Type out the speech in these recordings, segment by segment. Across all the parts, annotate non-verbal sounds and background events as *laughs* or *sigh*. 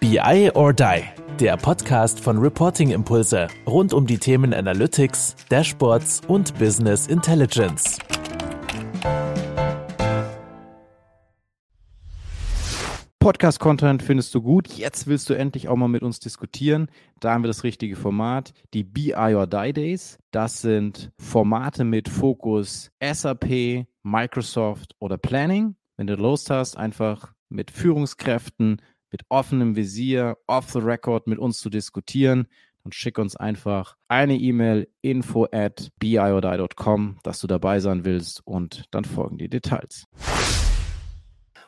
BI or Die, der Podcast von Reporting Impulse rund um die Themen Analytics, Dashboards und Business Intelligence. Podcast-Content findest du gut. Jetzt willst du endlich auch mal mit uns diskutieren. Da haben wir das richtige Format. Die BI or Die Days. Das sind Formate mit Fokus SAP, Microsoft oder Planning. Wenn du Lust hast, einfach mit Führungskräften, mit offenem Visier, off the record mit uns zu diskutieren, dann schick uns einfach eine E-Mail info at biodie.com, dass du dabei sein willst und dann folgen die Details.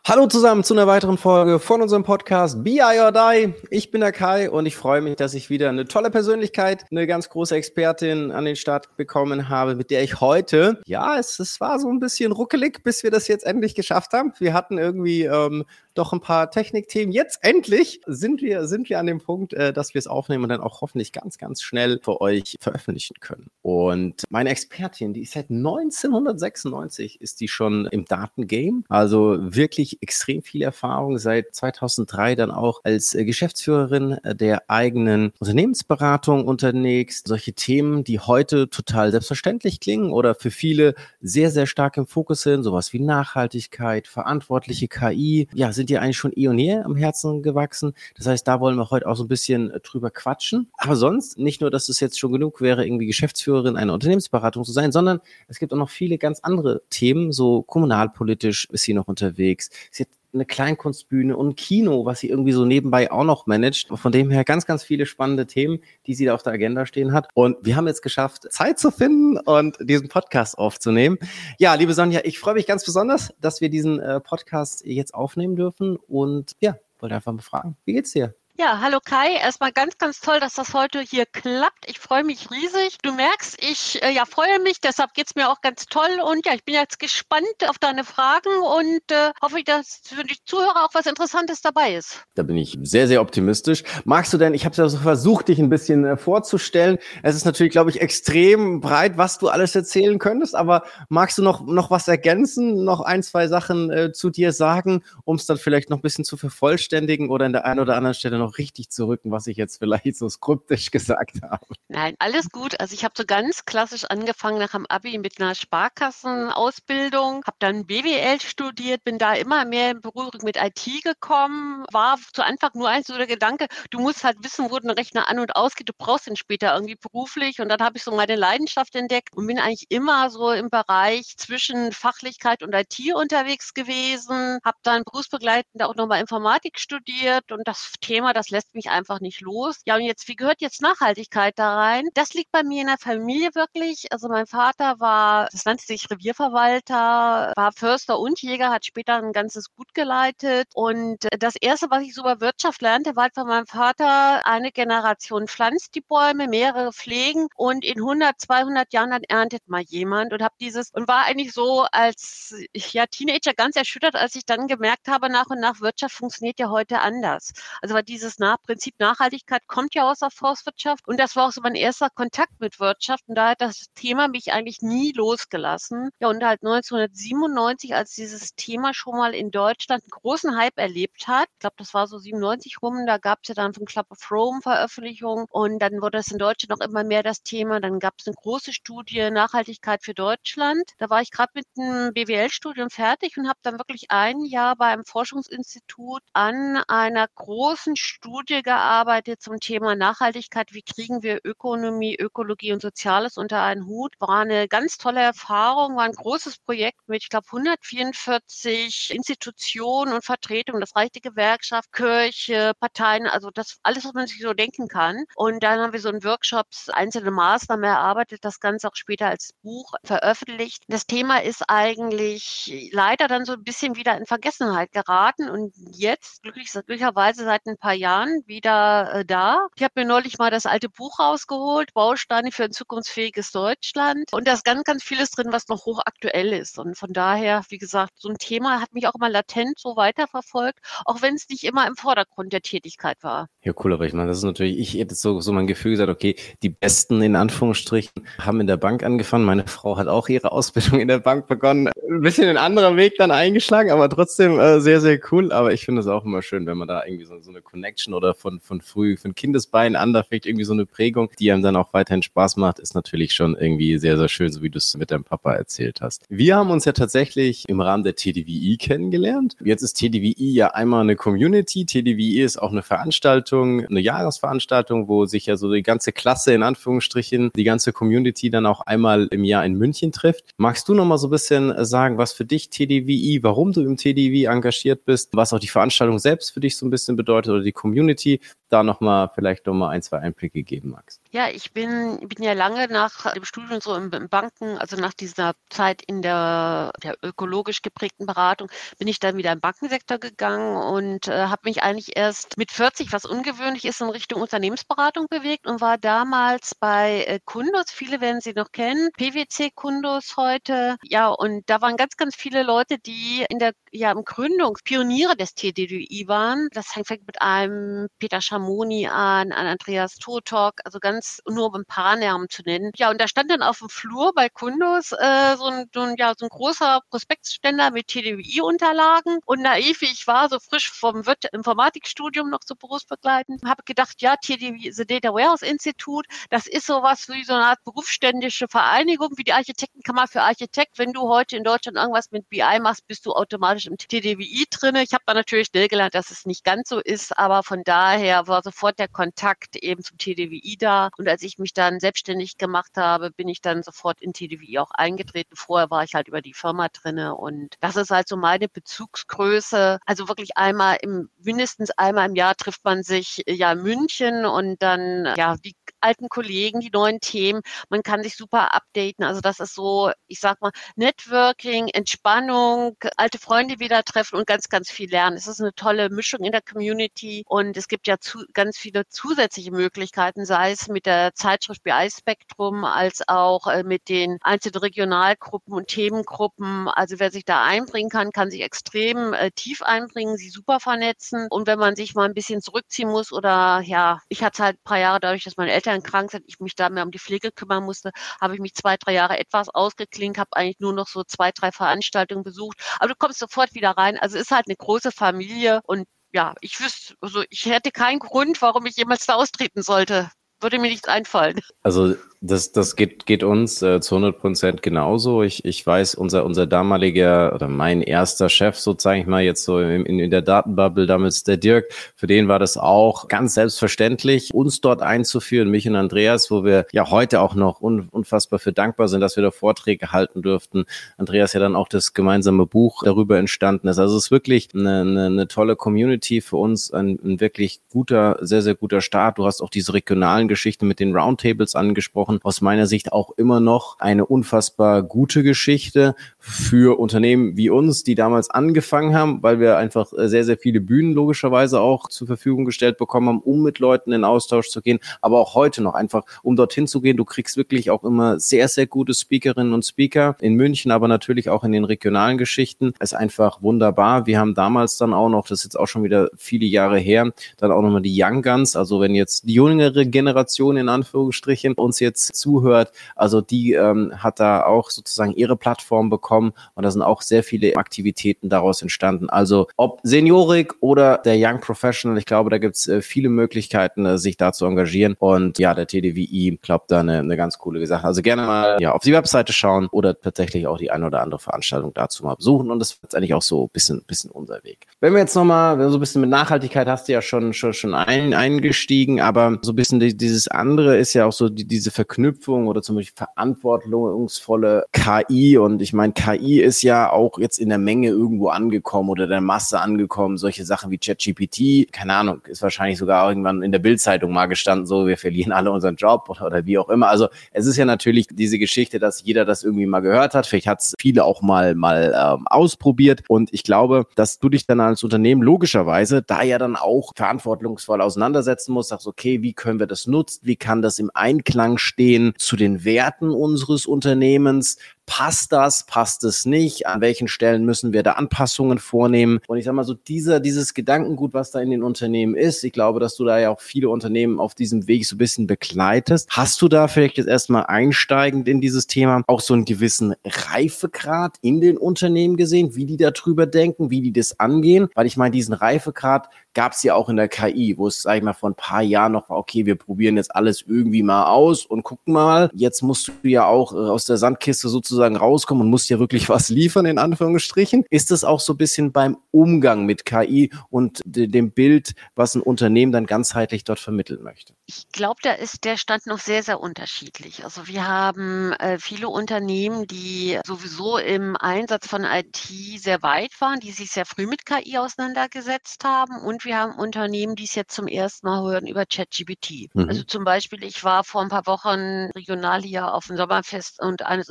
Hallo zusammen zu einer weiteren Folge von unserem Podcast Be I or Die. Ich bin der Kai und ich freue mich, dass ich wieder eine tolle Persönlichkeit, eine ganz große Expertin an den Start bekommen habe, mit der ich heute, ja, es, es war so ein bisschen ruckelig, bis wir das jetzt endlich geschafft haben. Wir hatten irgendwie ähm, doch ein paar Technikthemen. Jetzt endlich sind wir, sind wir an dem Punkt, äh, dass wir es aufnehmen und dann auch hoffentlich ganz, ganz schnell für euch veröffentlichen können. Und meine Expertin, die ist seit 1996, ist die schon im Datengame. Also wirklich extrem viel Erfahrung. Seit 2003 dann auch als äh, Geschäftsführerin äh, der eigenen Unternehmensberatung unterwegs. Solche Themen, die heute total selbstverständlich klingen oder für viele sehr, sehr stark im Fokus sind. Sowas wie Nachhaltigkeit, verantwortliche KI. Ja, sind sind ja eigentlich schon eh und je am Herzen gewachsen. Das heißt, da wollen wir heute auch so ein bisschen äh, drüber quatschen. Aber sonst, nicht nur, dass es jetzt schon genug wäre, irgendwie Geschäftsführerin einer Unternehmensberatung zu sein, sondern es gibt auch noch viele ganz andere Themen. So kommunalpolitisch ist sie noch unterwegs. Sie hat eine Kleinkunstbühne und Kino, was sie irgendwie so nebenbei auch noch managt. Von dem her ganz, ganz viele spannende Themen, die sie da auf der Agenda stehen hat. Und wir haben jetzt geschafft, Zeit zu finden und diesen Podcast aufzunehmen. Ja, liebe Sonja, ich freue mich ganz besonders, dass wir diesen äh, Podcast jetzt aufnehmen dürfen. Und ja, wollte einfach mal fragen, wie geht's dir? Ja, hallo Kai. Erstmal ganz, ganz toll, dass das heute hier klappt. Ich freue mich riesig. Du merkst, ich äh, ja, freue mich, deshalb geht's mir auch ganz toll. Und ja, ich bin jetzt gespannt auf deine Fragen und äh, hoffe, dass für die Zuhörer auch was Interessantes dabei ist. Da bin ich sehr, sehr optimistisch. Magst du denn, ich habe ja so versucht, dich ein bisschen äh, vorzustellen. Es ist natürlich, glaube ich, extrem breit, was du alles erzählen könntest, aber magst du noch, noch was ergänzen, noch ein, zwei Sachen äh, zu dir sagen, um es dann vielleicht noch ein bisschen zu vervollständigen oder in der einen oder anderen Stelle noch richtig zu rücken, was ich jetzt vielleicht so skriptisch *laughs* gesagt habe. Nein, alles gut. Also ich habe so ganz klassisch angefangen nach dem Abi mit einer Sparkassenausbildung, habe dann BWL studiert, bin da immer mehr in Berührung mit IT gekommen, war zu Anfang nur eins so der Gedanke, du musst halt wissen, wo ein Rechner an und ausgeht, du brauchst ihn später irgendwie beruflich und dann habe ich so meine Leidenschaft entdeckt und bin eigentlich immer so im Bereich zwischen Fachlichkeit und IT unterwegs gewesen, habe dann berufsbegleitend auch nochmal Informatik studiert und das Thema das lässt mich einfach nicht los. Ja, und jetzt, wie gehört jetzt Nachhaltigkeit da rein? Das liegt bei mir in der Familie wirklich. Also mein Vater war, das nannte sich Revierverwalter, war Förster und Jäger, hat später ein ganzes Gut geleitet. Und das erste, was ich so über Wirtschaft lernte, war von meinem Vater, eine Generation pflanzt die Bäume, mehrere pflegen und in 100, 200 Jahren dann erntet mal jemand und habe dieses und war eigentlich so als ja, Teenager ganz erschüttert, als ich dann gemerkt habe, nach und nach Wirtschaft funktioniert ja heute anders. Also war dieses dieses Prinzip Nachhaltigkeit kommt ja aus der Forstwirtschaft und das war auch so mein erster Kontakt mit Wirtschaft und da hat das Thema mich eigentlich nie losgelassen. Ja, und halt 1997, als dieses Thema schon mal in Deutschland einen großen Hype erlebt hat, ich glaube, das war so 97 rum, da gab es ja dann von Club of Rome Veröffentlichung und dann wurde es in Deutschland noch immer mehr das Thema. Dann gab es eine große Studie Nachhaltigkeit für Deutschland. Da war ich gerade mit einem BWL-Studium fertig und habe dann wirklich ein Jahr bei einem Forschungsinstitut an einer großen Studie gearbeitet zum Thema Nachhaltigkeit. Wie kriegen wir Ökonomie, Ökologie und Soziales unter einen Hut? War eine ganz tolle Erfahrung, war ein großes Projekt mit, ich glaube, 144 Institutionen und Vertretungen. Das reichte Gewerkschaft, Kirche, Parteien, also das alles, was man sich so denken kann. Und dann haben wir so in Workshops einzelne Maßnahmen erarbeitet, das Ganze auch später als Buch veröffentlicht. Das Thema ist eigentlich leider dann so ein bisschen wieder in Vergessenheit geraten und jetzt glücklicherweise seit ein paar Jahren wieder äh, da. Ich habe mir neulich mal das alte Buch rausgeholt, Bausteine für ein zukunftsfähiges Deutschland. Und da ist ganz, ganz vieles drin, was noch hochaktuell ist. Und von daher, wie gesagt, so ein Thema hat mich auch immer latent so weiterverfolgt, auch wenn es nicht immer im Vordergrund der Tätigkeit war. Ja, cool, aber ich meine, das ist natürlich, ich hätte so, so mein Gefühl gesagt, okay, die Besten in Anführungsstrichen haben in der Bank angefangen. Meine Frau hat auch ihre Ausbildung in der Bank begonnen. Ein bisschen ein anderer Weg dann eingeschlagen, aber trotzdem äh, sehr, sehr cool. Aber ich finde es auch immer schön, wenn man da irgendwie so, so eine Connection Connection oder von, von früh, von Kindesbeinen an, da vielleicht irgendwie so eine Prägung, die einem dann auch weiterhin Spaß macht, ist natürlich schon irgendwie sehr, sehr schön, so wie du es mit deinem Papa erzählt hast. Wir haben uns ja tatsächlich im Rahmen der TDWI kennengelernt. Jetzt ist TDWI ja einmal eine Community. TDWI ist auch eine Veranstaltung, eine Jahresveranstaltung, wo sich ja so die ganze Klasse in Anführungsstrichen, die ganze Community dann auch einmal im Jahr in München trifft. Magst du noch mal so ein bisschen sagen, was für dich TDWI, warum du im TDWI engagiert bist, was auch die Veranstaltung selbst für dich so ein bisschen bedeutet oder die Community, da noch mal vielleicht noch mal ein, zwei Einblicke geben magst? Ja, ich bin, bin ja lange nach dem Studium so im, im Banken, also nach dieser Zeit in der, der, ökologisch geprägten Beratung, bin ich dann wieder im Bankensektor gegangen und äh, habe mich eigentlich erst mit 40, was ungewöhnlich ist, in Richtung Unternehmensberatung bewegt und war damals bei äh, Kundus. Viele werden sie noch kennen. PwC Kundus heute. Ja, und da waren ganz, ganz viele Leute, die in der ja, im Gründungspioniere des TDDI waren. Das fängt mit einem Peter Schamoni an, an Andreas Totok, also ganz nur um ein paar Namen zu nennen. Ja, und da stand dann auf dem Flur bei Kundus äh, so, ein, so, ein, ja, so ein großer Prospektständer mit TDWI-Unterlagen. Und naiv wie ich war, so frisch vom Informatikstudium noch so berufsbegleitend, habe gedacht, ja, TDWI, The Data Warehouse Institute, das ist sowas wie so eine Art berufsständische Vereinigung, wie die Architektenkammer für Architekt. Wenn du heute in Deutschland irgendwas mit BI machst, bist du automatisch im TDWI drin. Ich habe da natürlich schnell gelernt, dass es nicht ganz so ist, aber von daher war sofort der Kontakt eben zum TDWI da. Und als ich mich dann selbstständig gemacht habe, bin ich dann sofort in TDWI auch eingetreten. Vorher war ich halt über die Firma drinne und das ist halt so meine Bezugsgröße. Also wirklich einmal im, mindestens einmal im Jahr trifft man sich ja in München und dann, ja, die alten Kollegen, die neuen Themen. Man kann sich super updaten. Also das ist so, ich sag mal, Networking, Entspannung, alte Freunde wieder treffen und ganz, ganz viel lernen. Es ist eine tolle Mischung in der Community und es gibt ja zu, ganz viele zusätzliche Möglichkeiten, sei es mit der Zeitschrift BI Spektrum als auch äh, mit den einzelnen Regionalgruppen und Themengruppen. Also wer sich da einbringen kann, kann sich extrem äh, tief einbringen, sie super vernetzen. Und wenn man sich mal ein bisschen zurückziehen muss oder ja, ich hatte halt ein paar Jahre dadurch, dass meine Eltern krank sind, ich mich da mehr um die Pflege kümmern musste, habe ich mich zwei, drei Jahre etwas ausgeklinkt, habe eigentlich nur noch so zwei, drei Veranstaltungen besucht. Aber du kommst sofort wieder rein. Also ist halt eine große Familie und ja, ich wüsste, also ich hätte keinen Grund, warum ich jemals da austreten sollte würde mir nichts einfallen. Also das, das geht, geht uns äh, zu 100 Prozent genauso. Ich, ich weiß, unser, unser damaliger oder mein erster Chef, so zeige ich mal jetzt so in, in der Datenbubble, damals der Dirk, für den war das auch ganz selbstverständlich, uns dort einzuführen, mich und Andreas, wo wir ja heute auch noch un, unfassbar für dankbar sind, dass wir da Vorträge halten durften. Andreas ja dann auch das gemeinsame Buch darüber entstanden ist. Also es ist wirklich eine, eine, eine tolle Community für uns, ein, ein wirklich guter, sehr, sehr guter Start. Du hast auch diese regionalen Geschichten mit den Roundtables angesprochen gesprochen. Aus meiner Sicht auch immer noch eine unfassbar gute Geschichte für Unternehmen wie uns, die damals angefangen haben, weil wir einfach sehr, sehr viele Bühnen logischerweise auch zur Verfügung gestellt bekommen haben, um mit Leuten in Austausch zu gehen, aber auch heute noch einfach, um dorthin zu gehen. Du kriegst wirklich auch immer sehr, sehr gute Speakerinnen und Speaker in München, aber natürlich auch in den regionalen Geschichten. Es ist einfach wunderbar. Wir haben damals dann auch noch, das ist jetzt auch schon wieder viele Jahre her, dann auch nochmal die Young Guns, also wenn jetzt die jüngere Generation in Anführungsstrichen uns jetzt zuhört. Also die ähm, hat da auch sozusagen ihre Plattform bekommen und da sind auch sehr viele Aktivitäten daraus entstanden. Also ob Seniorik oder der Young Professional, ich glaube, da gibt es äh, viele Möglichkeiten, äh, sich da zu engagieren. Und ja, der TDWI glaubt da eine, eine ganz coole Sache. Also gerne mal ja, auf die Webseite schauen oder tatsächlich auch die eine oder andere Veranstaltung dazu mal besuchen. Und das ist eigentlich auch so ein bisschen, bisschen unser Weg. Wenn wir jetzt nochmal, so ein bisschen mit Nachhaltigkeit hast du ja schon, schon, schon ein, eingestiegen, aber so ein bisschen die, dieses andere ist ja auch so die, diese Verknüpfung Verknüpfung oder zum Beispiel verantwortungsvolle KI. Und ich meine, KI ist ja auch jetzt in der Menge irgendwo angekommen oder der Masse angekommen. Solche Sachen wie ChatGPT, keine Ahnung, ist wahrscheinlich sogar irgendwann in der Bildzeitung mal gestanden, so wir verlieren alle unseren Job oder, oder wie auch immer. Also es ist ja natürlich diese Geschichte, dass jeder das irgendwie mal gehört hat. Vielleicht hat es viele auch mal mal ähm, ausprobiert. Und ich glaube, dass du dich dann als Unternehmen logischerweise da ja dann auch verantwortungsvoll auseinandersetzen musst, sagst, okay, wie können wir das nutzen? Wie kann das im Einklang stehen? Stehen zu den Werten unseres Unternehmens, passt das, passt es nicht, an welchen Stellen müssen wir da Anpassungen vornehmen. Und ich sage mal so, dieser, dieses Gedankengut, was da in den Unternehmen ist, ich glaube, dass du da ja auch viele Unternehmen auf diesem Weg so ein bisschen begleitest. Hast du da vielleicht jetzt erstmal einsteigend in dieses Thema auch so einen gewissen Reifegrad in den Unternehmen gesehen, wie die darüber denken, wie die das angehen? Weil ich meine, diesen Reifegrad gab es ja auch in der KI, wo es, sag ich mal, vor ein paar Jahren noch war, okay, wir probieren jetzt alles irgendwie mal aus und gucken mal. Jetzt musst du ja auch äh, aus der Sandkiste sozusagen rauskommen und musst ja wirklich was liefern, in Anführungsstrichen. Ist das auch so ein bisschen beim Umgang mit KI und dem Bild, was ein Unternehmen dann ganzheitlich dort vermitteln möchte? Ich glaube, da ist der Stand noch sehr, sehr unterschiedlich. Also wir haben äh, viele Unternehmen, die sowieso im Einsatz von IT sehr weit waren, die sich sehr früh mit KI auseinandergesetzt haben und wir haben Unternehmen, die es jetzt zum ersten Mal hören über ChatGPT. Mhm. Also zum Beispiel, ich war vor ein paar Wochen regional hier auf dem Sommerfest und eines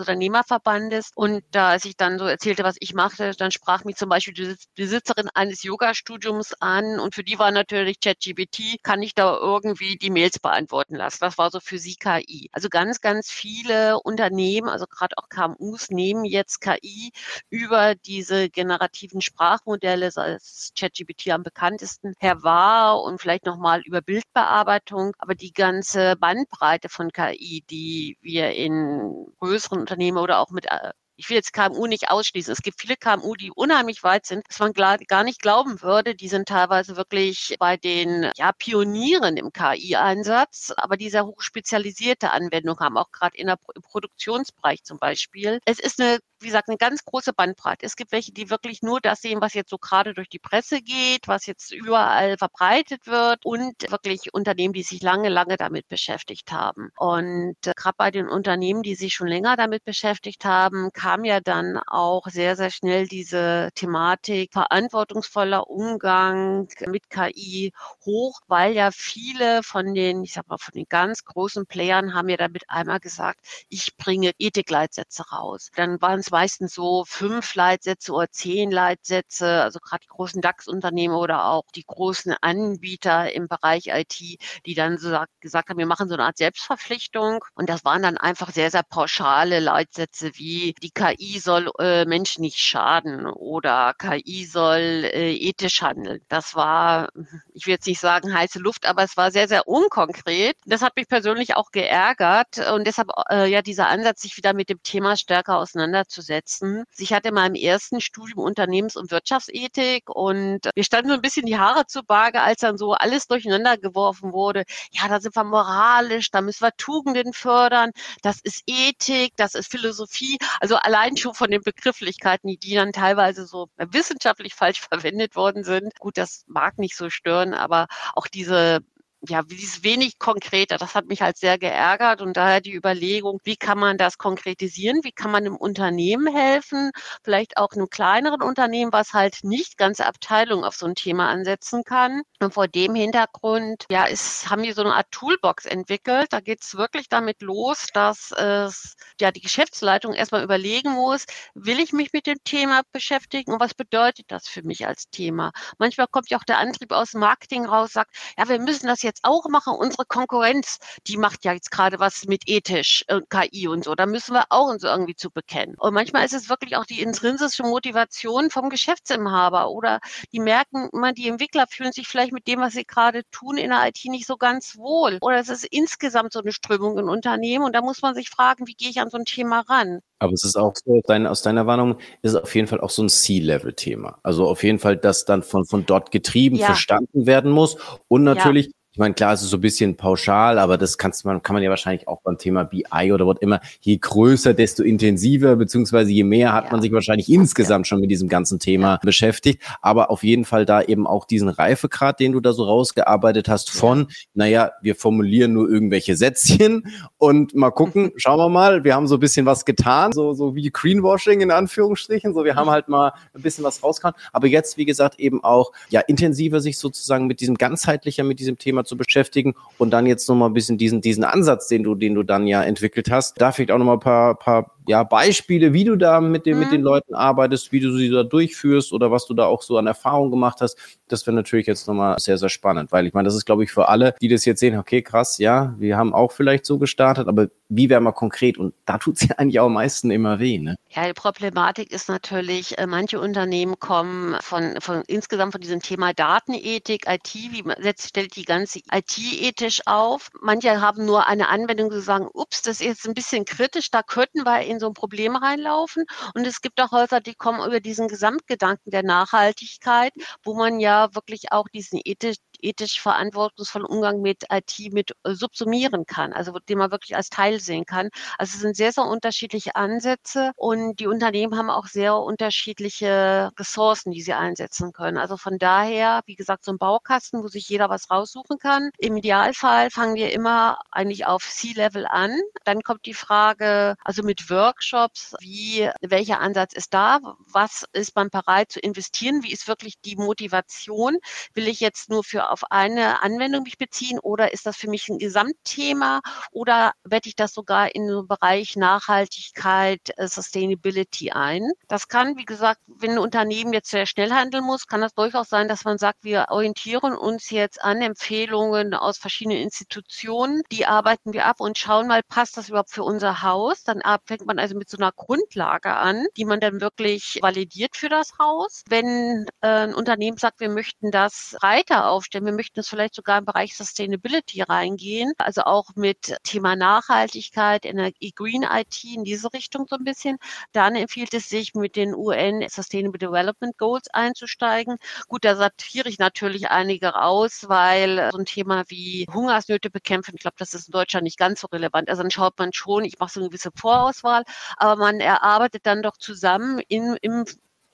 Unternehmerverbandes und da, als ich dann so erzählte, was ich machte, dann sprach mich zum Beispiel die Besitzerin eines Yoga-Studiums an und für die war natürlich ChatGPT, kann ich da irgendwie die Mails beantworten lassen. Das war so für sie KI. Also ganz, ganz viele Unternehmen, also gerade auch KMUs, nehmen jetzt KI über diese generativen Sprachmodelle, sei es ChatGPT am bekanntesten, ersten her war und vielleicht nochmal über Bildbearbeitung. Aber die ganze Bandbreite von KI, die wir in größeren Unternehmen oder auch mit äh, ich will jetzt KMU nicht ausschließen. Es gibt viele KMU, die unheimlich weit sind, dass man gar nicht glauben würde. Die sind teilweise wirklich bei den ja, Pionieren im KI-Einsatz, aber die sehr hochspezialisierte Anwendung haben, auch gerade in der, im Produktionsbereich zum Beispiel. Es ist eine wie gesagt, eine ganz große Bandbreite. Es gibt welche, die wirklich nur das sehen, was jetzt so gerade durch die Presse geht, was jetzt überall verbreitet wird und wirklich Unternehmen, die sich lange, lange damit beschäftigt haben. Und äh, gerade bei den Unternehmen, die sich schon länger damit beschäftigt haben, kam ja dann auch sehr, sehr schnell diese Thematik verantwortungsvoller Umgang mit KI hoch, weil ja viele von den, ich sag mal, von den ganz großen Playern haben ja damit einmal gesagt, ich bringe Ethikleitsätze raus. Dann waren es meistens so fünf Leitsätze oder zehn Leitsätze, also gerade die großen DAX-Unternehmen oder auch die großen Anbieter im Bereich IT, die dann so gesagt haben, wir machen so eine Art Selbstverpflichtung. Und das waren dann einfach sehr, sehr pauschale Leitsätze wie die KI soll äh, Menschen nicht schaden oder KI soll äh, ethisch handeln. Das war, ich will jetzt nicht sagen heiße Luft, aber es war sehr, sehr unkonkret. Das hat mich persönlich auch geärgert und deshalb äh, ja dieser Ansatz, sich wieder mit dem Thema stärker auseinanderzusetzen. Ich hatte in meinem ersten Studium Unternehmens- und Wirtschaftsethik und wir standen so ein bisschen die Haare zu Berge, als dann so alles durcheinander geworfen wurde. Ja, da sind wir moralisch, da müssen wir Tugenden fördern, das ist Ethik, das ist Philosophie. Also allein schon von den Begrifflichkeiten, die dann teilweise so wissenschaftlich falsch *laughs* verwendet worden sind. Gut, das mag nicht so stören, aber auch diese ja, dieses wenig konkreter, das hat mich halt sehr geärgert und daher die Überlegung, wie kann man das konkretisieren, wie kann man einem Unternehmen helfen, vielleicht auch einem kleineren Unternehmen, was halt nicht ganze Abteilungen auf so ein Thema ansetzen kann. Und vor dem Hintergrund, ja, ist, haben wir so eine Art Toolbox entwickelt. Da geht es wirklich damit los, dass es, ja, die Geschäftsleitung erstmal überlegen muss, will ich mich mit dem Thema beschäftigen und was bedeutet das für mich als Thema? Manchmal kommt ja auch der Antrieb aus Marketing raus, sagt, ja, wir müssen das jetzt jetzt auch machen, unsere Konkurrenz, die macht ja jetzt gerade was mit ethisch und KI und so. Da müssen wir auch uns irgendwie zu bekennen. Und manchmal ist es wirklich auch die intrinsische Motivation vom Geschäftsinhaber oder die merken immer, die Entwickler fühlen sich vielleicht mit dem, was sie gerade tun, in der IT nicht so ganz wohl. Oder es ist insgesamt so eine Strömung in Unternehmen und da muss man sich fragen, wie gehe ich an so ein Thema ran? Aber es ist auch so, dein, aus deiner Warnung ist es auf jeden Fall auch so ein C-Level-Thema. Also auf jeden Fall, dass dann von, von dort getrieben, ja. verstanden werden muss. Und natürlich ja. Ich meine, klar, es ist so ein bisschen pauschal, aber das kannst man, kann man ja wahrscheinlich auch beim Thema BI oder was immer, je größer, desto intensiver, beziehungsweise je mehr hat ja. man sich wahrscheinlich insgesamt schon mit diesem ganzen Thema beschäftigt. Aber auf jeden Fall da eben auch diesen Reifegrad, den du da so rausgearbeitet hast, von, naja, wir formulieren nur irgendwelche Sätzchen und mal gucken, *laughs* schauen wir mal, wir haben so ein bisschen was getan, so, so wie Greenwashing in Anführungsstrichen, so wir haben halt mal ein bisschen was rausgehauen. Aber jetzt, wie gesagt, eben auch, ja, intensiver sich sozusagen mit diesem ganzheitlicher, mit diesem Thema Zu beschäftigen und dann jetzt nochmal ein bisschen diesen, diesen Ansatz, den du, den du dann ja entwickelt hast, da vielleicht auch nochmal ein paar, paar ja, Beispiele, wie du da mit, den, mhm. mit den Leuten arbeitest, wie du sie da durchführst oder was du da auch so an Erfahrung gemacht hast? Das wäre natürlich jetzt nochmal sehr, sehr spannend, weil ich meine, das ist, glaube ich, für alle, die das jetzt sehen, okay, krass, ja, wir haben auch vielleicht so gestartet, aber wie wäre mal konkret? Und da tut es ja eigentlich auch am meisten immer weh. Ne? Ja, die Problematik ist natürlich, äh, manche Unternehmen kommen von, von insgesamt von diesem Thema Datenethik, IT, wie man setzt, stellt die ganze IT ethisch auf. Manche haben nur eine Anwendung, die sagen, ups, das ist jetzt ein bisschen kritisch, da könnten wir in so ein Problem reinlaufen. Und es gibt auch Häuser, die kommen über diesen Gesamtgedanken der Nachhaltigkeit, wo man ja wirklich auch diesen ethisch, ethisch verantwortungsvollen Umgang mit IT mit äh, subsumieren kann, also den man wirklich als Teil sehen kann. Also es sind sehr, sehr unterschiedliche Ansätze und die Unternehmen haben auch sehr unterschiedliche Ressourcen, die sie einsetzen können. Also von daher, wie gesagt, so ein Baukasten, wo sich jeder was raussuchen kann. Im Idealfall fangen wir immer eigentlich auf C-Level an. Dann kommt die Frage, also mit Workshops, wie, welcher Ansatz ist da? Was ist man bereit zu investieren? Wie ist wirklich die Motivation? Will ich jetzt nur für auf eine Anwendung mich beziehen oder ist das für mich ein Gesamtthema oder werde ich das sogar in den Bereich Nachhaltigkeit, äh, Sustainability ein? Das kann, wie gesagt, wenn ein Unternehmen jetzt sehr schnell handeln muss, kann das durchaus sein, dass man sagt, wir orientieren uns jetzt an Empfehlungen aus verschiedenen Institutionen, die arbeiten wir ab und schauen mal, passt das überhaupt für unser Haus? Dann fängt man also mit so einer Grundlage an, die man dann wirklich validiert für das Haus. Wenn äh, ein Unternehmen sagt, wir möchten das breiter aufstellen, wir möchten es vielleicht sogar im Bereich Sustainability reingehen, also auch mit Thema Nachhaltigkeit, Energie, Green IT in diese Richtung so ein bisschen, dann empfiehlt es sich, mit den UN Sustainable Development Goals einzusteigen. Gut, da sortiere ich natürlich einige raus, weil so ein Thema wie Hungersnöte bekämpfen, ich glaube, das ist in Deutschland nicht ganz so relevant. Also dann schaut man schon, ich mache so eine gewisse Vorauswahl, aber man erarbeitet dann doch zusammen in, im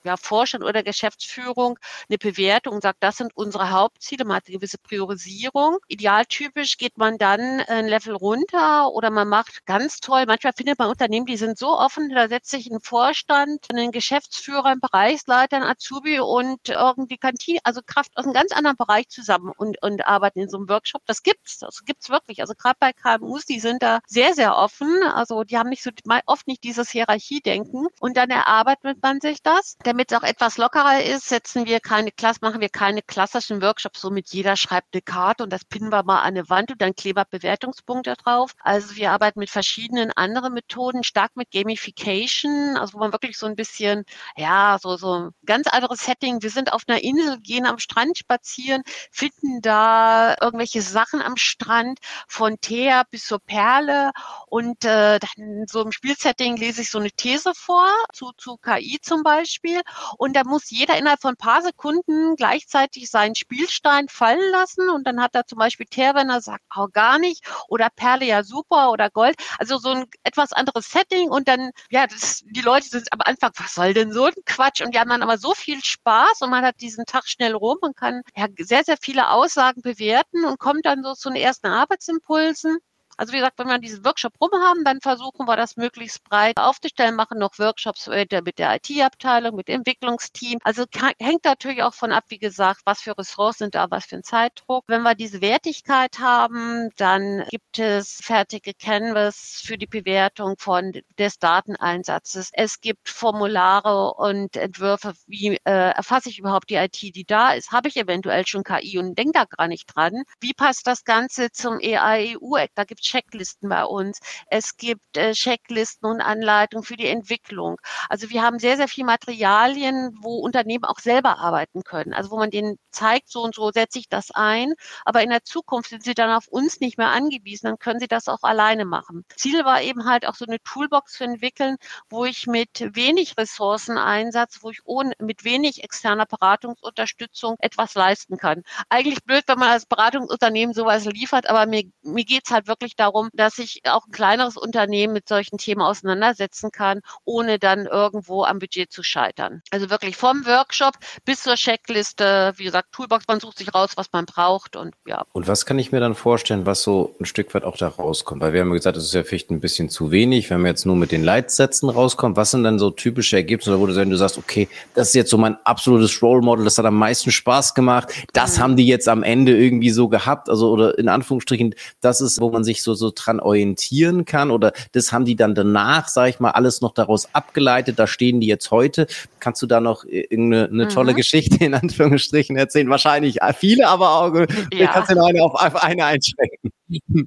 ja, Vorstand oder Geschäftsführung eine Bewertung und sagt, das sind unsere Hauptziele, man hat eine gewisse Priorisierung. Idealtypisch geht man dann ein Level runter oder man macht ganz toll, manchmal findet man Unternehmen, die sind so offen, da setzt sich ein Vorstand, einen Geschäftsführer, ein Bereichsleiter, ein Azubi und irgendwie Kantine, also Kraft aus einem ganz anderen Bereich zusammen und, und arbeiten in so einem Workshop. Das gibt's, das gibt's wirklich. Also gerade bei KMUs, die sind da sehr, sehr offen. Also die haben nicht so oft nicht dieses Hierarchiedenken und dann erarbeitet man sich das damit es auch etwas lockerer ist, setzen wir keine Klasse, machen wir keine klassischen Workshops, so mit jeder schreibt eine Karte und das pinnen wir mal an eine Wand und dann kleben wir Bewertungspunkte drauf. Also wir arbeiten mit verschiedenen anderen Methoden, stark mit Gamification, also wo man wirklich so ein bisschen, ja, so, so ein ganz anderes Setting. Wir sind auf einer Insel, gehen am Strand spazieren, finden da irgendwelche Sachen am Strand, von Thea bis zur Perle und äh, dann so im Spielsetting lese ich so eine These vor, zu, zu KI zum Beispiel Spiel und da muss jeder innerhalb von ein paar Sekunden gleichzeitig seinen Spielstein fallen lassen und dann hat er zum Beispiel Terwener sagt, auch gar nicht oder Perle ja super oder Gold. Also so ein etwas anderes Setting und dann, ja, das, die Leute sind am Anfang, was soll denn so ein Quatsch? Und die haben dann aber so viel Spaß und man hat diesen Tag schnell rum und kann ja sehr, sehr viele Aussagen bewerten und kommt dann so zu den ersten Arbetsimpulsen. Also wie gesagt, wenn wir diesen Workshop rum haben, dann versuchen wir das möglichst breit aufzustellen, machen noch Workshops mit der IT-Abteilung, mit dem Entwicklungsteam. Also hängt natürlich auch von ab, wie gesagt, was für Ressourcen sind da, was für ein Zeitdruck. Wenn wir diese Wertigkeit haben, dann gibt es fertige Canvas für die Bewertung von des Dateneinsatzes. Es gibt Formulare und Entwürfe, wie äh, erfasse ich überhaupt die IT, die da ist. Habe ich eventuell schon KI und denke da gar nicht dran. Wie passt das Ganze zum EAEU-Act? Da gibt Checklisten bei uns. Es gibt äh, Checklisten und Anleitungen für die Entwicklung. Also wir haben sehr, sehr viel Materialien, wo Unternehmen auch selber arbeiten können. Also wo man denen zeigt, so und so setze ich das ein. Aber in der Zukunft sind sie dann auf uns nicht mehr angewiesen. Dann können sie das auch alleine machen. Ziel war eben halt auch so eine Toolbox zu entwickeln, wo ich mit wenig Ressourceneinsatz, wo ich ohne, mit wenig externer Beratungsunterstützung etwas leisten kann. Eigentlich blöd, wenn man als Beratungsunternehmen sowas liefert, aber mir, mir geht's halt wirklich darum, dass sich auch ein kleineres Unternehmen mit solchen Themen auseinandersetzen kann, ohne dann irgendwo am Budget zu scheitern. Also wirklich vom Workshop bis zur Checkliste, wie gesagt, Toolbox, man sucht sich raus, was man braucht und ja. Und was kann ich mir dann vorstellen, was so ein Stück weit auch da rauskommt? Weil wir haben gesagt, das ist ja vielleicht ein bisschen zu wenig, wenn man jetzt nur mit den Leitsätzen rauskommt. Was sind dann so typische Ergebnisse, wo du, wenn du sagst, okay, das ist jetzt so mein absolutes Role Model, das hat am meisten Spaß gemacht, das mhm. haben die jetzt am Ende irgendwie so gehabt, also oder in Anführungsstrichen, das ist, wo man sich so so, so dran orientieren kann? Oder das haben die dann danach, sage ich mal, alles noch daraus abgeleitet? Da stehen die jetzt heute. Kannst du da noch irgendeine eine mhm. tolle Geschichte in Anführungsstrichen erzählen? Wahrscheinlich viele, aber auch ja. kannst du eine auf, auf eine einschränken.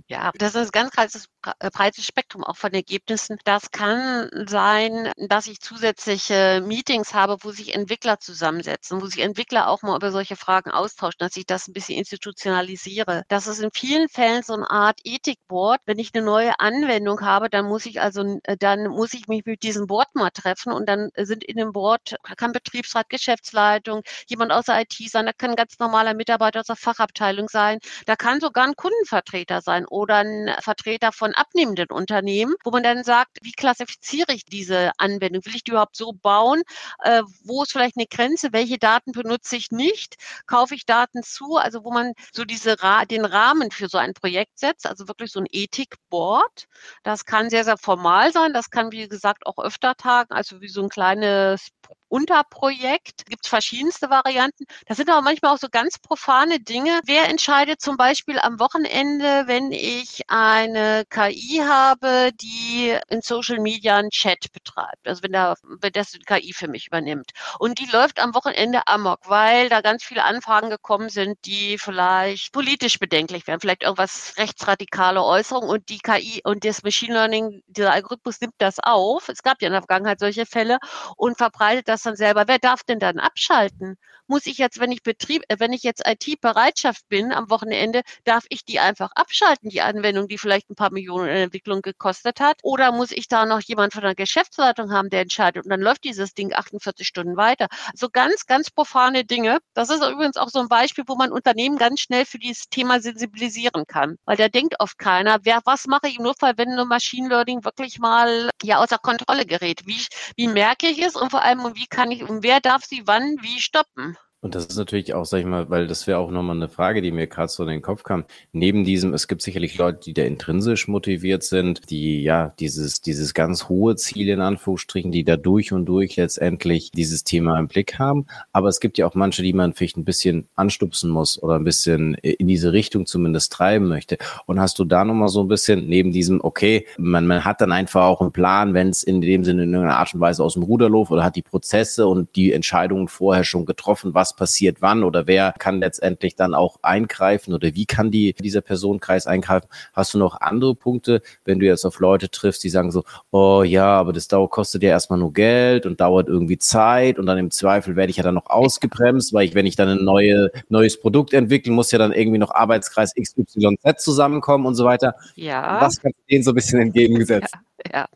Ja, das ist ein ganz breites, äh, breites Spektrum auch von Ergebnissen. Das kann sein, dass ich zusätzliche Meetings habe, wo sich Entwickler zusammensetzen, wo sich Entwickler auch mal über solche Fragen austauschen, dass ich das ein bisschen institutionalisiere. Das ist in vielen Fällen so eine Art Ethikboard. Wenn ich eine neue Anwendung habe, dann muss ich also, äh, dann muss ich mich mit diesem Board mal treffen und dann sind in dem Board, kann Betriebsrat, Geschäftsleitung, jemand aus der IT sein, da kann ein ganz normaler Mitarbeiter aus der Fachabteilung sein, da kann sogar ein Kundenvertreter Vertreter sein oder ein Vertreter von abnehmenden Unternehmen, wo man dann sagt, wie klassifiziere ich diese Anwendung? Will ich die überhaupt so bauen? Äh, wo ist vielleicht eine Grenze? Welche Daten benutze ich nicht? Kaufe ich Daten zu? Also wo man so diese den Rahmen für so ein Projekt setzt, also wirklich so ein Ethikboard. Das kann sehr, sehr formal sein. Das kann, wie gesagt, auch öfter tagen, also wie so ein kleines Unterprojekt. Gibt es verschiedenste Varianten. Das sind aber manchmal auch so ganz profane Dinge. Wer entscheidet zum Beispiel am Wochenende, wenn ich eine KI habe, die in Social Media einen Chat betreibt? Also wenn, da, wenn das die KI für mich übernimmt. Und die läuft am Wochenende amok, weil da ganz viele Anfragen gekommen sind, die vielleicht politisch bedenklich wären. Vielleicht irgendwas rechtsradikale Äußerungen und die KI und das Machine Learning, dieser Algorithmus nimmt das auf. Es gab ja in der Vergangenheit solche Fälle und verbreitet das das dann selber. Wer darf denn dann abschalten? Muss ich jetzt, wenn ich Betrieb, äh, wenn ich jetzt IT-Bereitschaft bin am Wochenende, darf ich die einfach abschalten, die Anwendung, die vielleicht ein paar Millionen in Entwicklung gekostet hat? Oder muss ich da noch jemand von der Geschäftsleitung haben, der entscheidet? Und dann läuft dieses Ding 48 Stunden weiter. So ganz, ganz profane Dinge. Das ist übrigens auch so ein Beispiel, wo man Unternehmen ganz schnell für dieses Thema sensibilisieren kann. Weil da denkt oft keiner, wer, was mache ich im Notfall, wenn eine Machine Learning wirklich mal ja außer Kontrolle gerät? Wie, wie merke ich es und vor allem, wie kann ich und wer darf sie wann wie stoppen? Und das ist natürlich auch, sag ich mal, weil das wäre auch nochmal eine Frage, die mir gerade so in den Kopf kam. Neben diesem, es gibt sicherlich Leute, die da intrinsisch motiviert sind, die ja dieses, dieses ganz hohe Ziel in Anführungsstrichen, die da durch und durch letztendlich dieses Thema im Blick haben. Aber es gibt ja auch manche, die man vielleicht ein bisschen anstupsen muss oder ein bisschen in diese Richtung zumindest treiben möchte. Und hast du da nochmal so ein bisschen neben diesem, okay, man, man hat dann einfach auch einen Plan, wenn es in dem Sinne in irgendeiner Art und Weise aus dem Ruder läuft oder hat die Prozesse und die Entscheidungen vorher schon getroffen, was passiert wann oder wer kann letztendlich dann auch eingreifen oder wie kann die, dieser Personenkreis eingreifen. Hast du noch andere Punkte, wenn du jetzt auf Leute triffst, die sagen so, oh ja, aber das dauert, kostet ja erstmal nur Geld und dauert irgendwie Zeit und dann im Zweifel werde ich ja dann noch ausgebremst, weil ich, wenn ich dann ein neue, neues Produkt entwickeln muss, ja dann irgendwie noch Arbeitskreis XYZ zusammenkommen und so weiter. Ja. Was kannst du denen so ein bisschen entgegengesetzt? Ja, ja.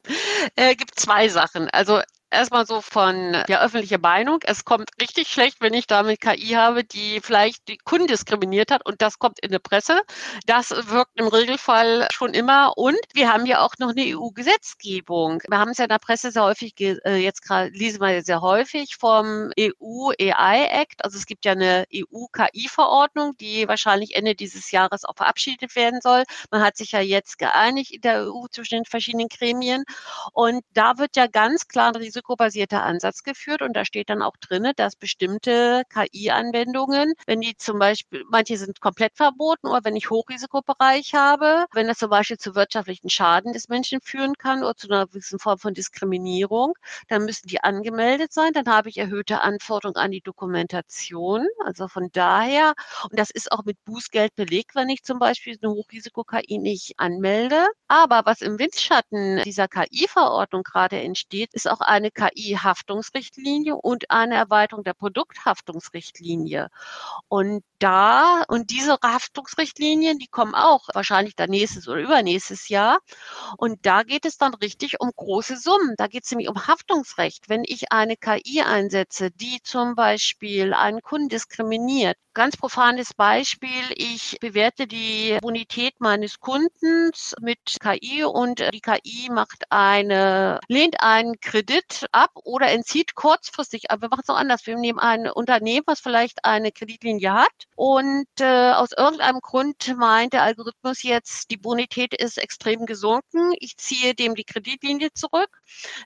Äh, gibt zwei Sachen. Also erstmal so von der öffentlichen Meinung. Es kommt richtig schlecht, wenn ich da mit KI habe, die vielleicht die Kunden diskriminiert hat und das kommt in der Presse. Das wirkt im Regelfall schon immer. Und wir haben ja auch noch eine EU-Gesetzgebung. Wir haben es ja in der Presse sehr häufig, äh, jetzt gerade lesen wir sehr häufig vom EU-AI-Act. Also es gibt ja eine EU-KI-Verordnung, die wahrscheinlich Ende dieses Jahres auch verabschiedet werden soll. Man hat sich ja jetzt geeinigt in der EU zwischen den verschiedenen Gremien. Und da wird ja ganz klar ein Risiko risikobasierter Ansatz geführt und da steht dann auch drin, dass bestimmte KI-Anwendungen, wenn die zum Beispiel, manche sind komplett verboten oder wenn ich Hochrisikobereich habe, wenn das zum Beispiel zu wirtschaftlichen Schaden des Menschen führen kann oder zu einer gewissen Form von Diskriminierung, dann müssen die angemeldet sein. Dann habe ich erhöhte Anforderungen an die Dokumentation. Also von daher, und das ist auch mit Bußgeld belegt, wenn ich zum Beispiel eine Hochrisiko-KI nicht anmelde. Aber was im Windschatten dieser KI-Verordnung gerade entsteht, ist auch eine KI-Haftungsrichtlinie und eine Erweiterung der Produkthaftungsrichtlinie. Und da, und diese Haftungsrichtlinien, die kommen auch wahrscheinlich dann nächstes oder übernächstes Jahr. Und da geht es dann richtig um große Summen. Da geht es nämlich um Haftungsrecht. Wenn ich eine KI einsetze, die zum Beispiel einen Kunden diskriminiert, ganz profanes Beispiel, ich bewerte die Bonität meines Kundens mit KI und die KI macht eine, lehnt einen Kredit ab oder entzieht kurzfristig, aber wir machen es auch anders. Wir nehmen ein Unternehmen, was vielleicht eine Kreditlinie hat und äh, aus irgendeinem Grund meint der Algorithmus jetzt, die Bonität ist extrem gesunken. Ich ziehe dem die Kreditlinie zurück.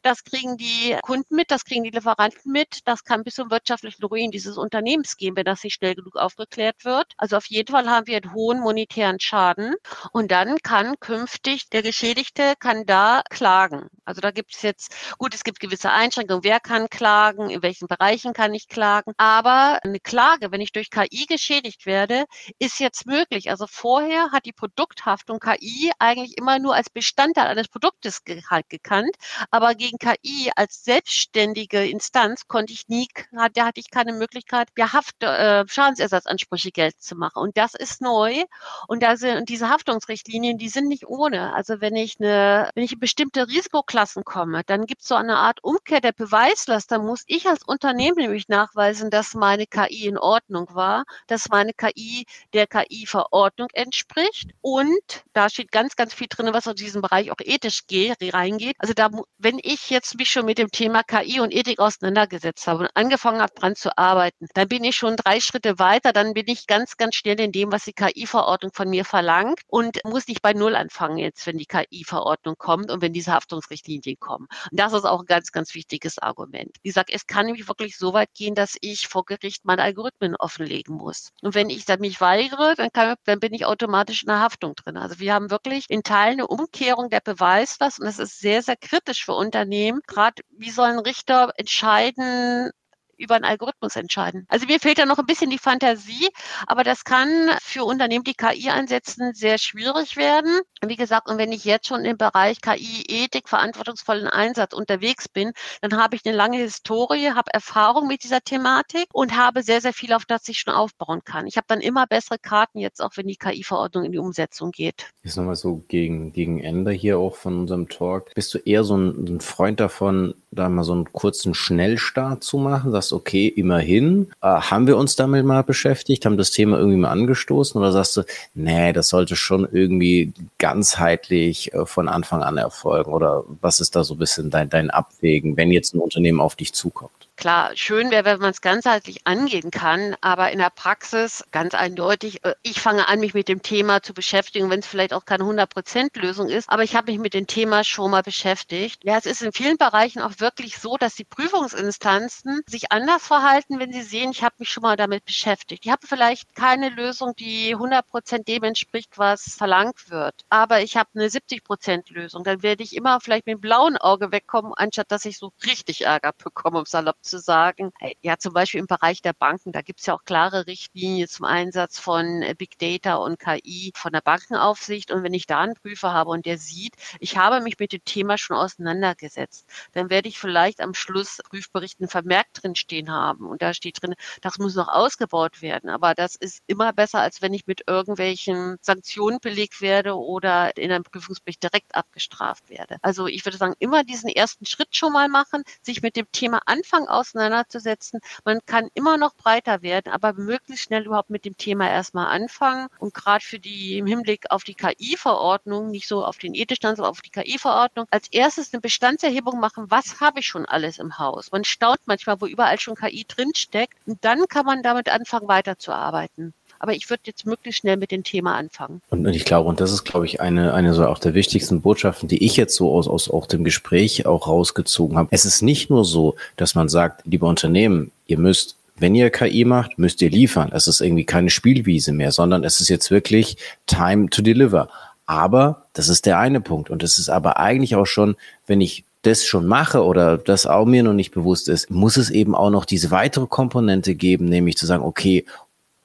Das kriegen die Kunden mit, das kriegen die Lieferanten mit. Das kann bis zum wirtschaftlichen Ruin dieses Unternehmens gehen, wenn das nicht schnell genug aufgeklärt wird. Also auf jeden Fall haben wir einen hohen monetären Schaden und dann kann künftig der Geschädigte kann da klagen. Also da gibt es jetzt, gut, es gibt gewisse Einschränkungen, wer kann klagen, in welchen Bereichen kann ich klagen, aber eine Klage, wenn ich durch KI geschädigt werde, ist jetzt möglich. Also vorher hat die Produkthaftung KI eigentlich immer nur als Bestandteil eines Produktes ge halt gekannt, aber gegen KI als selbstständige Instanz konnte ich nie, da hatte ich keine Möglichkeit, ja, Haft, äh, Schadensersatzansprüche geltend zu machen. Und das ist neu. Und da sind und diese Haftungsrichtlinien, die sind nicht ohne. Also wenn ich eine, wenn ich in bestimmte Risikoklassen komme, dann gibt es so eine Art Umkehr der Beweislast. Da muss ich als Unternehmen nämlich nachweisen, dass meine KI in Ordnung war, dass meine KI der KI-Verordnung entspricht. Und da steht ganz, ganz viel drin, was aus diesem Bereich auch ethisch geht, reingeht. Also da, wenn ich jetzt mich schon mit dem Thema KI und Ethik auseinandergesetzt habe und angefangen habe, dran zu arbeiten, dann bin ich schon drei Schritte weiter, dann bin ich ganz, ganz schnell in dem, was die KI-Verordnung von mir verlangt und muss nicht bei Null anfangen jetzt, wenn die KI-Verordnung kommt und wenn diese Haftungsrichtlinien kommen. Und das ist auch ein ganz, ganz wichtiges Argument. Wie gesagt, es kann nämlich wirklich so weit gehen, dass ich vor Gericht meine Algorithmen offenlegen muss. Und wenn ich dann mich weigere, dann, kann, dann bin ich automatisch in der Haftung drin. Also wir haben wirklich in Teilen eine Umkehrung der Beweislast und das ist sehr, sehr kritisch für Unternehmen. Gerade wie soll ein Richter entscheiden, über einen Algorithmus entscheiden. Also mir fehlt da noch ein bisschen die Fantasie, aber das kann für Unternehmen, die KI einsetzen, sehr schwierig werden. Wie gesagt, und wenn ich jetzt schon im Bereich KI, Ethik, verantwortungsvollen Einsatz unterwegs bin, dann habe ich eine lange Historie, habe Erfahrung mit dieser Thematik und habe sehr, sehr viel, auf das ich schon aufbauen kann. Ich habe dann immer bessere Karten jetzt, auch wenn die KI-Verordnung in die Umsetzung geht. Jetzt nochmal so gegen, gegen Ende hier auch von unserem Talk. Bist du eher so ein, ein Freund davon, da mal so einen kurzen Schnellstart zu machen? Sagst, okay, immerhin, äh, haben wir uns damit mal beschäftigt, haben das Thema irgendwie mal angestoßen oder sagst du, nee, das sollte schon irgendwie ganzheitlich äh, von Anfang an erfolgen oder was ist da so ein bisschen dein, dein Abwägen, wenn jetzt ein Unternehmen auf dich zukommt? Klar, schön wäre, wenn man es ganzheitlich angehen kann, aber in der Praxis ganz eindeutig, äh, ich fange an, mich mit dem Thema zu beschäftigen, wenn es vielleicht auch keine 100%-Lösung ist, aber ich habe mich mit dem Thema schon mal beschäftigt. Ja, es ist in vielen Bereichen auch wirklich so, dass die Prüfungsinstanzen sich anders verhalten, wenn sie sehen, ich habe mich schon mal damit beschäftigt. Ich habe vielleicht keine Lösung, die 100% dem entspricht, was verlangt wird, aber ich habe eine 70%-Lösung. Dann werde ich immer vielleicht mit dem blauen Auge wegkommen, anstatt dass ich so richtig Ärger bekomme, um salopp zu sagen. Äh, ja, zum Beispiel im Bereich der Banken, da gibt es ja auch klare Richtlinien zum Einsatz von äh, Big Data und KI von der Bankenaufsicht. Und wenn ich da einen Prüfer habe und der sieht, ich habe mich mit dem Thema schon auseinandergesetzt, dann werde ich vielleicht am Schluss Prüfberichten vermerkt drin stehen haben. Und da steht drin, das muss noch ausgebaut werden. Aber das ist immer besser, als wenn ich mit irgendwelchen Sanktionen belegt werde oder in einem Prüfungsbericht direkt abgestraft werde. Also ich würde sagen, immer diesen ersten Schritt schon mal machen, sich mit dem Thema Anfang auseinanderzusetzen. Man kann immer noch breiter werden, aber möglichst schnell überhaupt mit dem Thema erstmal anfangen. Und gerade für die im Hinblick auf die KI-Verordnung, nicht so auf den Ethikstand, sondern auf die KI-Verordnung, als erstes eine Bestandserhebung machen, was habe ich schon alles im Haus. Man staunt manchmal, wo überall schon KI drinsteckt. Und dann kann man damit anfangen, weiterzuarbeiten. Aber ich würde jetzt möglichst schnell mit dem Thema anfangen. Und, und ich glaube, und das ist, glaube ich, eine, eine so auch der wichtigsten Botschaften, die ich jetzt so aus, aus auch dem Gespräch auch rausgezogen habe. Es ist nicht nur so, dass man sagt, liebe Unternehmen, ihr müsst wenn ihr KI macht, müsst ihr liefern. Es ist irgendwie keine Spielwiese mehr, sondern es ist jetzt wirklich Time to deliver. Aber das ist der eine Punkt. Und es ist aber eigentlich auch schon, wenn ich das schon mache oder das auch mir noch nicht bewusst ist, muss es eben auch noch diese weitere Komponente geben, nämlich zu sagen, okay,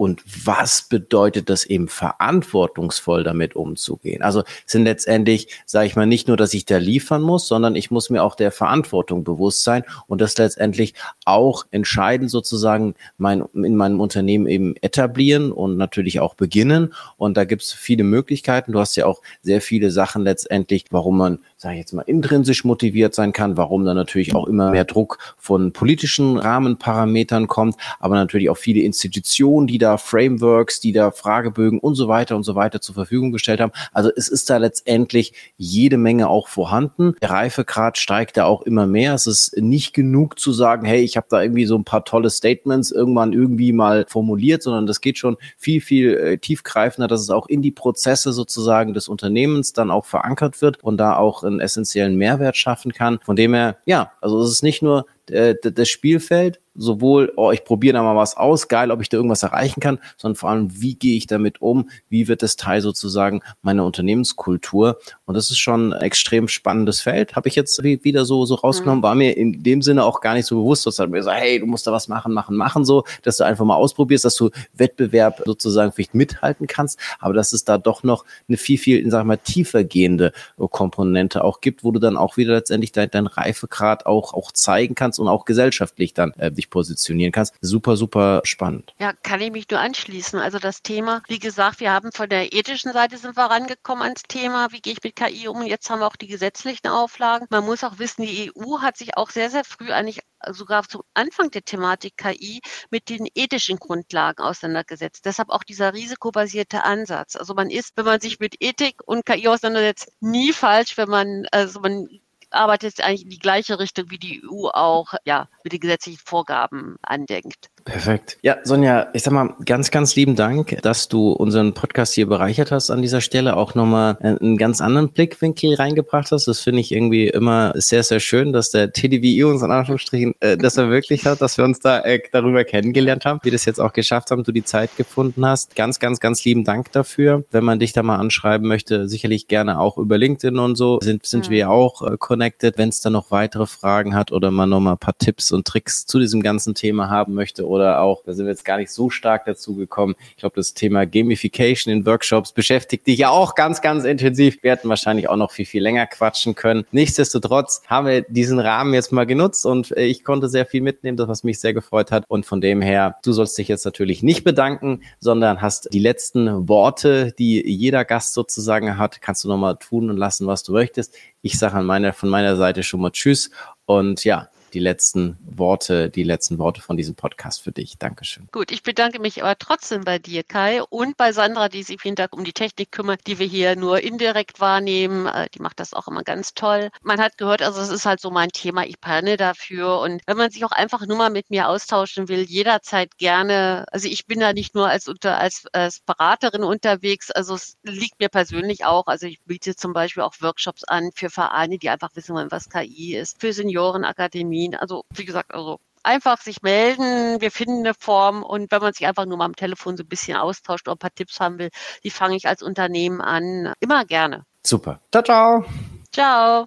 und was bedeutet das eben verantwortungsvoll damit umzugehen? Also sind letztendlich, sage ich mal, nicht nur, dass ich da liefern muss, sondern ich muss mir auch der Verantwortung bewusst sein und das letztendlich auch entscheidend sozusagen mein, in meinem Unternehmen eben etablieren und natürlich auch beginnen. Und da gibt es viele Möglichkeiten. Du hast ja auch sehr viele Sachen letztendlich, warum man sage ich jetzt mal, intrinsisch motiviert sein kann, warum dann natürlich auch immer mehr Druck von politischen Rahmenparametern kommt, aber natürlich auch viele Institutionen, die da Frameworks, die da Fragebögen und so weiter und so weiter zur Verfügung gestellt haben. Also es ist da letztendlich jede Menge auch vorhanden. Der Reifegrad steigt da auch immer mehr. Es ist nicht genug zu sagen, hey, ich habe da irgendwie so ein paar tolle Statements irgendwann irgendwie mal formuliert, sondern das geht schon viel, viel äh, tiefgreifender, dass es auch in die Prozesse sozusagen des Unternehmens dann auch verankert wird und da auch einen essentiellen Mehrwert schaffen kann. Von dem her, ja, also es ist nicht nur äh, das Spielfeld sowohl, oh, ich probiere da mal was aus, geil, ob ich da irgendwas erreichen kann, sondern vor allem, wie gehe ich damit um, wie wird das Teil sozusagen meiner Unternehmenskultur. Und das ist schon ein extrem spannendes Feld. Habe ich jetzt wieder so, so rausgenommen, mhm. war mir in dem Sinne auch gar nicht so bewusst, dass mir so, hey, du musst da was machen, machen, machen, so, dass du einfach mal ausprobierst, dass du Wettbewerb sozusagen vielleicht mithalten kannst, aber dass es da doch noch eine viel, viel, sag ich mal, tiefer gehende Komponente auch gibt, wo du dann auch wieder letztendlich dein, dein Reifegrad auch, auch zeigen kannst und auch gesellschaftlich dann äh, dich positionieren kannst. Super, super spannend. Ja, kann ich mich nur anschließen. Also das Thema, wie gesagt, wir haben von der ethischen Seite sind wir rangekommen ans Thema, wie gehe ich mit KI um. Jetzt haben wir auch die gesetzlichen Auflagen. Man muss auch wissen, die EU hat sich auch sehr, sehr früh eigentlich sogar zum Anfang der Thematik KI mit den ethischen Grundlagen auseinandergesetzt. Deshalb auch dieser risikobasierte Ansatz. Also man ist, wenn man sich mit Ethik und KI auseinandersetzt, nie falsch, wenn man, also man arbeitet eigentlich in die gleiche Richtung, wie die EU auch ja, mit den gesetzlichen Vorgaben andenkt. Perfekt. Ja, Sonja, ich sag mal, ganz, ganz lieben Dank, dass du unseren Podcast hier bereichert hast an dieser Stelle, auch nochmal einen ganz anderen Blickwinkel reingebracht hast. Das finde ich irgendwie immer sehr, sehr schön, dass der TDWI uns in Anführungsstrichen äh, das ermöglicht hat, dass wir uns da äh, darüber kennengelernt haben, wie das jetzt auch geschafft haben, du die Zeit gefunden hast. Ganz, ganz, ganz lieben Dank dafür. Wenn man dich da mal anschreiben möchte, sicherlich gerne auch über LinkedIn und so, sind, sind mhm. wir auch äh, connected. Wenn es da noch weitere Fragen hat oder man nochmal ein paar Tipps und Tricks zu diesem ganzen Thema haben möchte oder auch, da sind wir jetzt gar nicht so stark dazu gekommen. Ich glaube, das Thema Gamification in Workshops beschäftigt dich ja auch ganz, ganz intensiv. Wir hätten wahrscheinlich auch noch viel, viel länger quatschen können. Nichtsdestotrotz haben wir diesen Rahmen jetzt mal genutzt und äh, ich konnte sehr viel mitnehmen, das was mich sehr gefreut hat. Und von dem her, du sollst dich jetzt natürlich nicht bedanken, sondern hast die letzten Worte, die jeder Gast sozusagen hat, kannst du nochmal tun und lassen, was du möchtest. Ich sage meiner, von meiner Seite schon mal Tschüss und ja, die letzten Worte, die letzten Worte von diesem Podcast für dich. Dankeschön. Gut, ich bedanke mich aber trotzdem bei dir, Kai, und bei Sandra, die sich jeden Tag um die Technik kümmert, die wir hier nur indirekt wahrnehmen. Äh, die macht das auch immer ganz toll. Man hat gehört, also es ist halt so mein Thema. Ich brenne dafür. Und wenn man sich auch einfach nur mal mit mir austauschen will, jederzeit gerne. Also ich bin da nicht nur als, unter, als, als Beraterin unterwegs. Also es liegt mir persönlich auch. Also ich biete zum Beispiel auch Workshops an für Vereine, die einfach wissen wollen, was KI ist, für Seniorenakademien Termin. Also wie gesagt, also einfach sich melden. Wir finden eine Form und wenn man sich einfach nur mal am Telefon so ein bisschen austauscht oder ein paar Tipps haben will, die fange ich als Unternehmen an. Immer gerne. Super. Ciao, ciao. Ciao.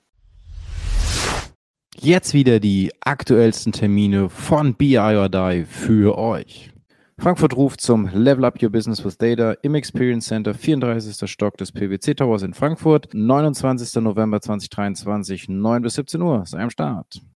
Jetzt wieder die aktuellsten Termine von BI or Die für euch. Frankfurt ruft zum Level Up Your Business with Data im Experience Center, 34. Stock des PwC Towers in Frankfurt, 29. November 2023, 9 bis 17 Uhr. Sei am Start.